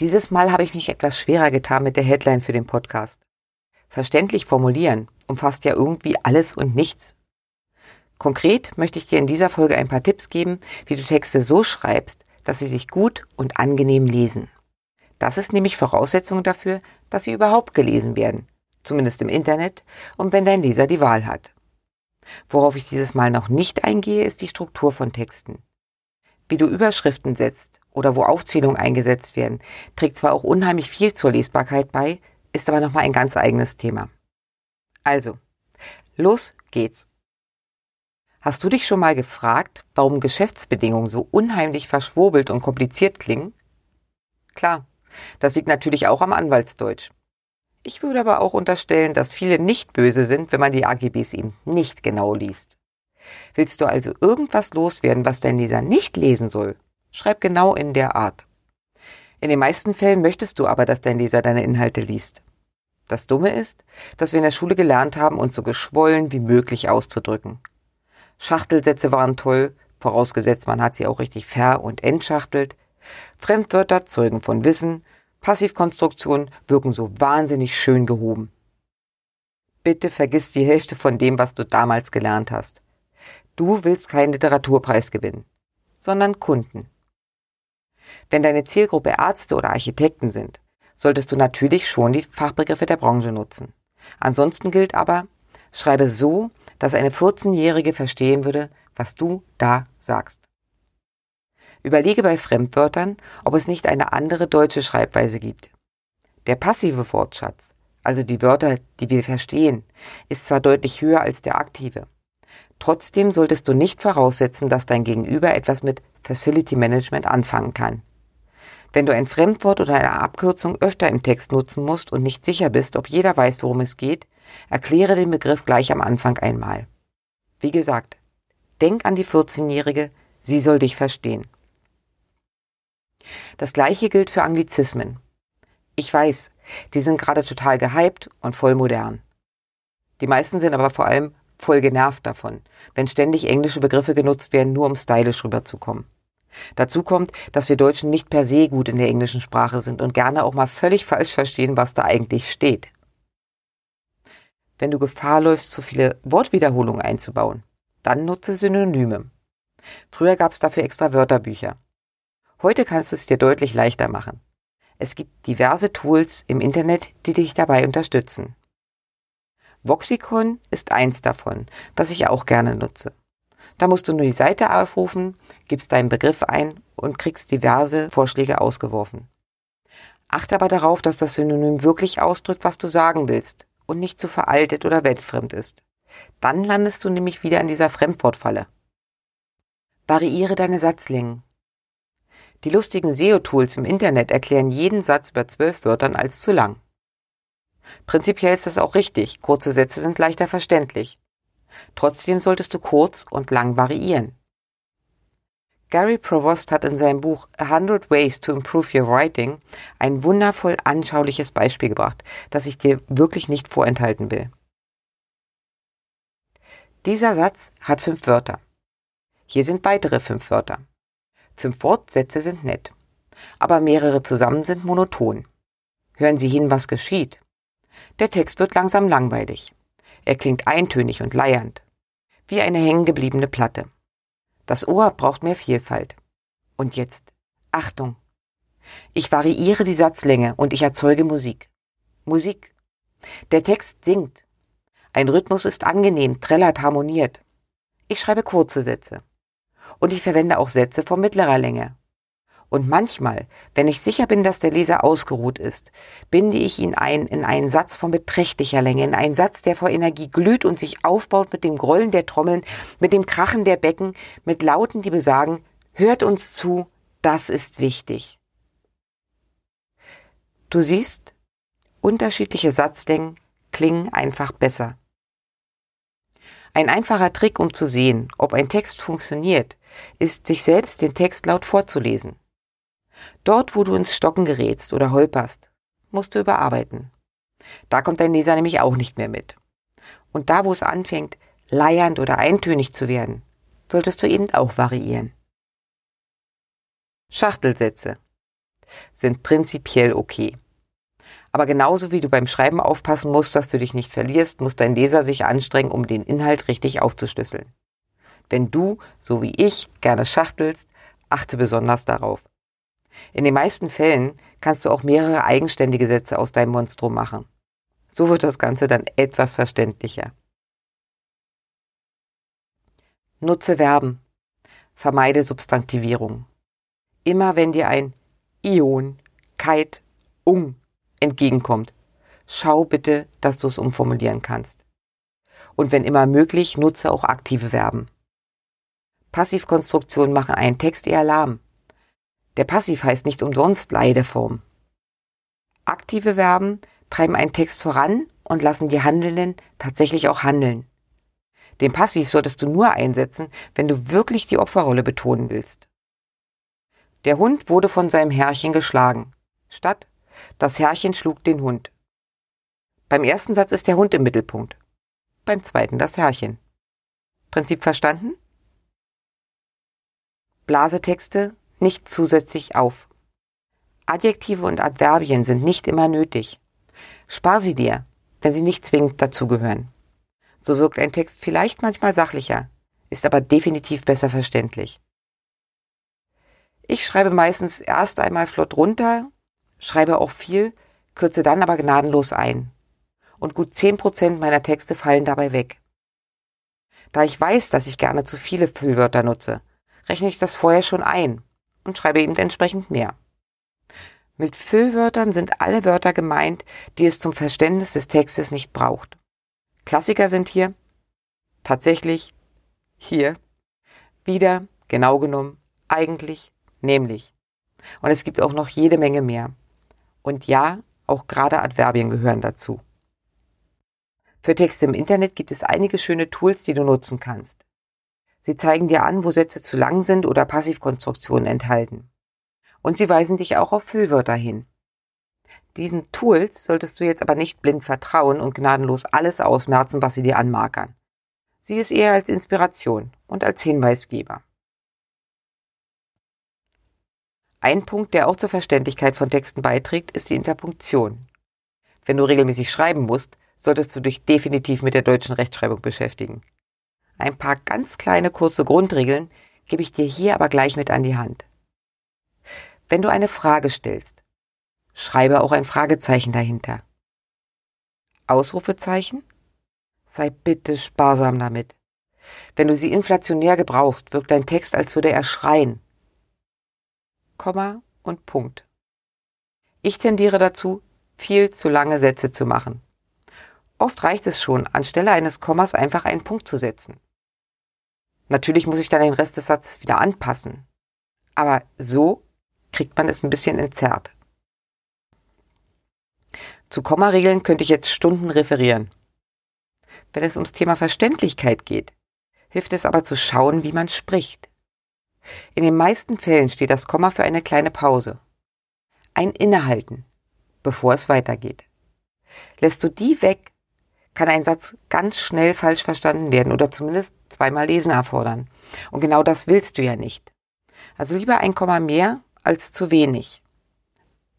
Dieses Mal habe ich mich etwas schwerer getan mit der Headline für den Podcast. Verständlich formulieren umfasst ja irgendwie alles und nichts. Konkret möchte ich dir in dieser Folge ein paar Tipps geben, wie du Texte so schreibst, dass sie sich gut und angenehm lesen. Das ist nämlich Voraussetzung dafür, dass sie überhaupt gelesen werden, zumindest im Internet und wenn dein Leser die Wahl hat. Worauf ich dieses Mal noch nicht eingehe, ist die Struktur von Texten. Wie du Überschriften setzt, oder wo Aufzählungen eingesetzt werden, trägt zwar auch unheimlich viel zur Lesbarkeit bei, ist aber nochmal ein ganz eigenes Thema. Also, los geht's. Hast du dich schon mal gefragt, warum Geschäftsbedingungen so unheimlich verschwurbelt und kompliziert klingen? Klar, das liegt natürlich auch am Anwaltsdeutsch. Ich würde aber auch unterstellen, dass viele nicht böse sind, wenn man die AGBs eben nicht genau liest. Willst du also irgendwas loswerden, was dein Leser nicht lesen soll, Schreib genau in der Art. In den meisten Fällen möchtest du aber, dass dein Leser deine Inhalte liest. Das Dumme ist, dass wir in der Schule gelernt haben, uns so geschwollen wie möglich auszudrücken. Schachtelsätze waren toll, vorausgesetzt man hat sie auch richtig ver- und entschachtelt. Fremdwörter zeugen von Wissen, Passivkonstruktionen wirken so wahnsinnig schön gehoben. Bitte vergiss die Hälfte von dem, was du damals gelernt hast. Du willst keinen Literaturpreis gewinnen, sondern Kunden. Wenn deine Zielgruppe Ärzte oder Architekten sind, solltest du natürlich schon die Fachbegriffe der Branche nutzen. Ansonsten gilt aber, schreibe so, dass eine 14-Jährige verstehen würde, was du da sagst. Überlege bei Fremdwörtern, ob es nicht eine andere deutsche Schreibweise gibt. Der passive Wortschatz, also die Wörter, die wir verstehen, ist zwar deutlich höher als der aktive. Trotzdem solltest du nicht voraussetzen, dass dein Gegenüber etwas mit Facility Management anfangen kann. Wenn du ein Fremdwort oder eine Abkürzung öfter im Text nutzen musst und nicht sicher bist, ob jeder weiß, worum es geht, erkläre den Begriff gleich am Anfang einmal. Wie gesagt, denk an die 14-Jährige, sie soll dich verstehen. Das gleiche gilt für Anglizismen. Ich weiß, die sind gerade total gehypt und voll modern. Die meisten sind aber vor allem voll genervt davon, wenn ständig englische Begriffe genutzt werden, nur um stylisch rüberzukommen. Dazu kommt, dass wir Deutschen nicht per se gut in der englischen Sprache sind und gerne auch mal völlig falsch verstehen, was da eigentlich steht. Wenn du Gefahr läufst, zu viele Wortwiederholungen einzubauen, dann nutze Synonyme. Früher gab es dafür extra Wörterbücher. Heute kannst du es dir deutlich leichter machen. Es gibt diverse Tools im Internet, die dich dabei unterstützen. Voxicon ist eins davon, das ich auch gerne nutze. Da musst du nur die Seite aufrufen, gibst deinen Begriff ein und kriegst diverse Vorschläge ausgeworfen. Achte aber darauf, dass das Synonym wirklich ausdrückt, was du sagen willst und nicht zu veraltet oder weltfremd ist. Dann landest du nämlich wieder in dieser Fremdwortfalle. Variiere deine Satzlängen. Die lustigen SEO-Tools im Internet erklären jeden Satz über zwölf Wörtern als zu lang. Prinzipiell ist das auch richtig, kurze Sätze sind leichter verständlich. Trotzdem solltest du kurz und lang variieren. Gary Provost hat in seinem Buch A Hundred Ways to Improve Your Writing ein wundervoll anschauliches Beispiel gebracht, das ich dir wirklich nicht vorenthalten will. Dieser Satz hat fünf Wörter. Hier sind weitere fünf Wörter. Fünf Wortsätze sind nett, aber mehrere zusammen sind monoton. Hören Sie hin, was geschieht. Der Text wird langsam langweilig. Er klingt eintönig und leiernd, wie eine hängengebliebene Platte. Das Ohr braucht mehr Vielfalt. Und jetzt, Achtung! Ich variiere die Satzlänge und ich erzeuge Musik. Musik. Der Text singt. Ein Rhythmus ist angenehm, trällert, harmoniert. Ich schreibe kurze Sätze. Und ich verwende auch Sätze von mittlerer Länge. Und manchmal, wenn ich sicher bin, dass der Leser ausgeruht ist, binde ich ihn ein in einen Satz von beträchtlicher Länge, in einen Satz, der vor Energie glüht und sich aufbaut mit dem Grollen der Trommeln, mit dem Krachen der Becken, mit Lauten, die besagen, hört uns zu, das ist wichtig. Du siehst, Unterschiedliche Satzdängen klingen einfach besser. Ein einfacher Trick, um zu sehen, ob ein Text funktioniert, ist, sich selbst den Text laut vorzulesen. Dort, wo du ins Stocken gerätst oder holperst, musst du überarbeiten. Da kommt dein Leser nämlich auch nicht mehr mit. Und da, wo es anfängt, leiernd oder eintönig zu werden, solltest du eben auch variieren. Schachtelsätze sind prinzipiell okay. Aber genauso wie du beim Schreiben aufpassen musst, dass du dich nicht verlierst, muss dein Leser sich anstrengen, um den Inhalt richtig aufzuschlüsseln. Wenn du, so wie ich, gerne schachtelst, achte besonders darauf. In den meisten Fällen kannst du auch mehrere eigenständige Sätze aus deinem Monstrum machen. So wird das Ganze dann etwas verständlicher. Nutze Verben. Vermeide Substantivierung. Immer wenn dir ein Ion, Kite, Ung entgegenkommt, schau bitte, dass du es umformulieren kannst. Und wenn immer möglich, nutze auch aktive Verben. Passivkonstruktionen machen einen Text eher lahm. Der Passiv heißt nicht umsonst Leideform. Aktive Verben treiben einen Text voran und lassen die Handelnden tatsächlich auch handeln. Den Passiv solltest du nur einsetzen, wenn du wirklich die Opferrolle betonen willst. Der Hund wurde von seinem Herrchen geschlagen. Statt das Herrchen schlug den Hund. Beim ersten Satz ist der Hund im Mittelpunkt. Beim zweiten das Herrchen. Prinzip verstanden? Blasetexte nicht zusätzlich auf. Adjektive und Adverbien sind nicht immer nötig. Spar sie dir, wenn sie nicht zwingend dazugehören. So wirkt ein Text vielleicht manchmal sachlicher, ist aber definitiv besser verständlich. Ich schreibe meistens erst einmal flott runter, schreibe auch viel, kürze dann aber gnadenlos ein. Und gut zehn Prozent meiner Texte fallen dabei weg. Da ich weiß, dass ich gerne zu viele Füllwörter nutze, rechne ich das vorher schon ein und schreibe eben entsprechend mehr. Mit Füllwörtern sind alle Wörter gemeint, die es zum Verständnis des Textes nicht braucht. Klassiker sind hier tatsächlich, hier, wieder, genau genommen, eigentlich, nämlich. Und es gibt auch noch jede Menge mehr. Und ja, auch gerade Adverbien gehören dazu. Für Texte im Internet gibt es einige schöne Tools, die du nutzen kannst. Sie zeigen dir an, wo Sätze zu lang sind oder Passivkonstruktionen enthalten. Und sie weisen dich auch auf Füllwörter hin. Diesen Tools solltest du jetzt aber nicht blind vertrauen und gnadenlos alles ausmerzen, was sie dir anmarkern. Sieh es eher als Inspiration und als Hinweisgeber. Ein Punkt, der auch zur Verständlichkeit von Texten beiträgt, ist die Interpunktion. Wenn du regelmäßig schreiben musst, solltest du dich definitiv mit der deutschen Rechtschreibung beschäftigen. Ein paar ganz kleine kurze Grundregeln gebe ich dir hier aber gleich mit an die Hand. Wenn du eine Frage stellst, schreibe auch ein Fragezeichen dahinter. Ausrufezeichen? Sei bitte sparsam damit. Wenn du sie inflationär gebrauchst, wirkt dein Text, als würde er schreien. Komma und Punkt. Ich tendiere dazu, viel zu lange Sätze zu machen. Oft reicht es schon, anstelle eines Kommas einfach einen Punkt zu setzen. Natürlich muss ich dann den Rest des Satzes wieder anpassen. Aber so kriegt man es ein bisschen entzerrt. Zu Kommaregeln könnte ich jetzt Stunden referieren. Wenn es ums Thema Verständlichkeit geht, hilft es aber zu schauen, wie man spricht. In den meisten Fällen steht das Komma für eine kleine Pause. Ein Innehalten, bevor es weitergeht. Lässt du die weg, kann ein Satz ganz schnell falsch verstanden werden oder zumindest zweimal lesen erfordern. Und genau das willst du ja nicht. Also lieber ein Komma mehr als zu wenig.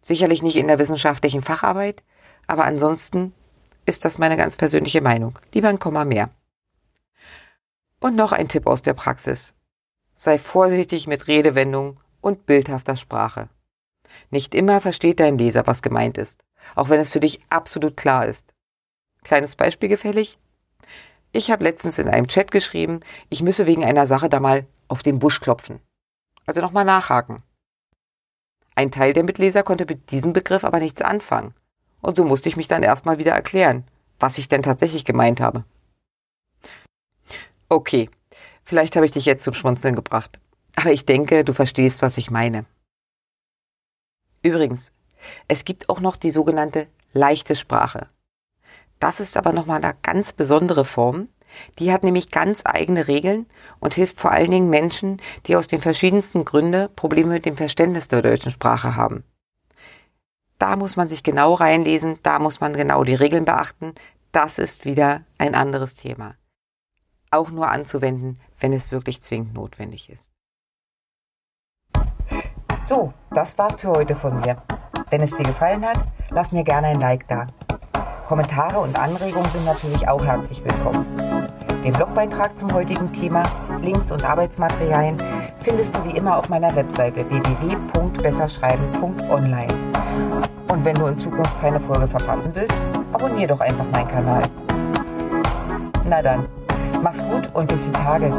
Sicherlich nicht in der wissenschaftlichen Facharbeit, aber ansonsten ist das meine ganz persönliche Meinung. Lieber ein Komma mehr. Und noch ein Tipp aus der Praxis. Sei vorsichtig mit Redewendungen und bildhafter Sprache. Nicht immer versteht dein Leser, was gemeint ist, auch wenn es für dich absolut klar ist. Kleines Beispiel gefällig? Ich habe letztens in einem Chat geschrieben, ich müsse wegen einer Sache da mal auf den Busch klopfen. Also nochmal nachhaken. Ein Teil der Mitleser konnte mit diesem Begriff aber nichts anfangen. Und so musste ich mich dann erstmal wieder erklären, was ich denn tatsächlich gemeint habe. Okay, vielleicht habe ich dich jetzt zum Schmunzeln gebracht. Aber ich denke, du verstehst, was ich meine. Übrigens, Es gibt auch noch die sogenannte leichte Sprache. Das ist aber nochmal eine ganz besondere Form. Die hat nämlich ganz eigene Regeln und hilft vor allen Dingen Menschen, die aus den verschiedensten Gründen Probleme mit dem Verständnis der deutschen Sprache haben. Da muss man sich genau reinlesen, da muss man genau die Regeln beachten. Das ist wieder ein anderes Thema. Auch nur anzuwenden, wenn es wirklich zwingend notwendig ist. So, das war's für heute von mir. Wenn es dir gefallen hat, lass mir gerne ein Like da. Kommentare und Anregungen sind natürlich auch herzlich willkommen. Den Blogbeitrag zum heutigen Thema, Links und Arbeitsmaterialien findest du wie immer auf meiner Webseite www.besserschreiben.online. Und wenn du in Zukunft keine Folge verpassen willst, abonniere doch einfach meinen Kanal. Na dann, mach's gut und bis die Tage.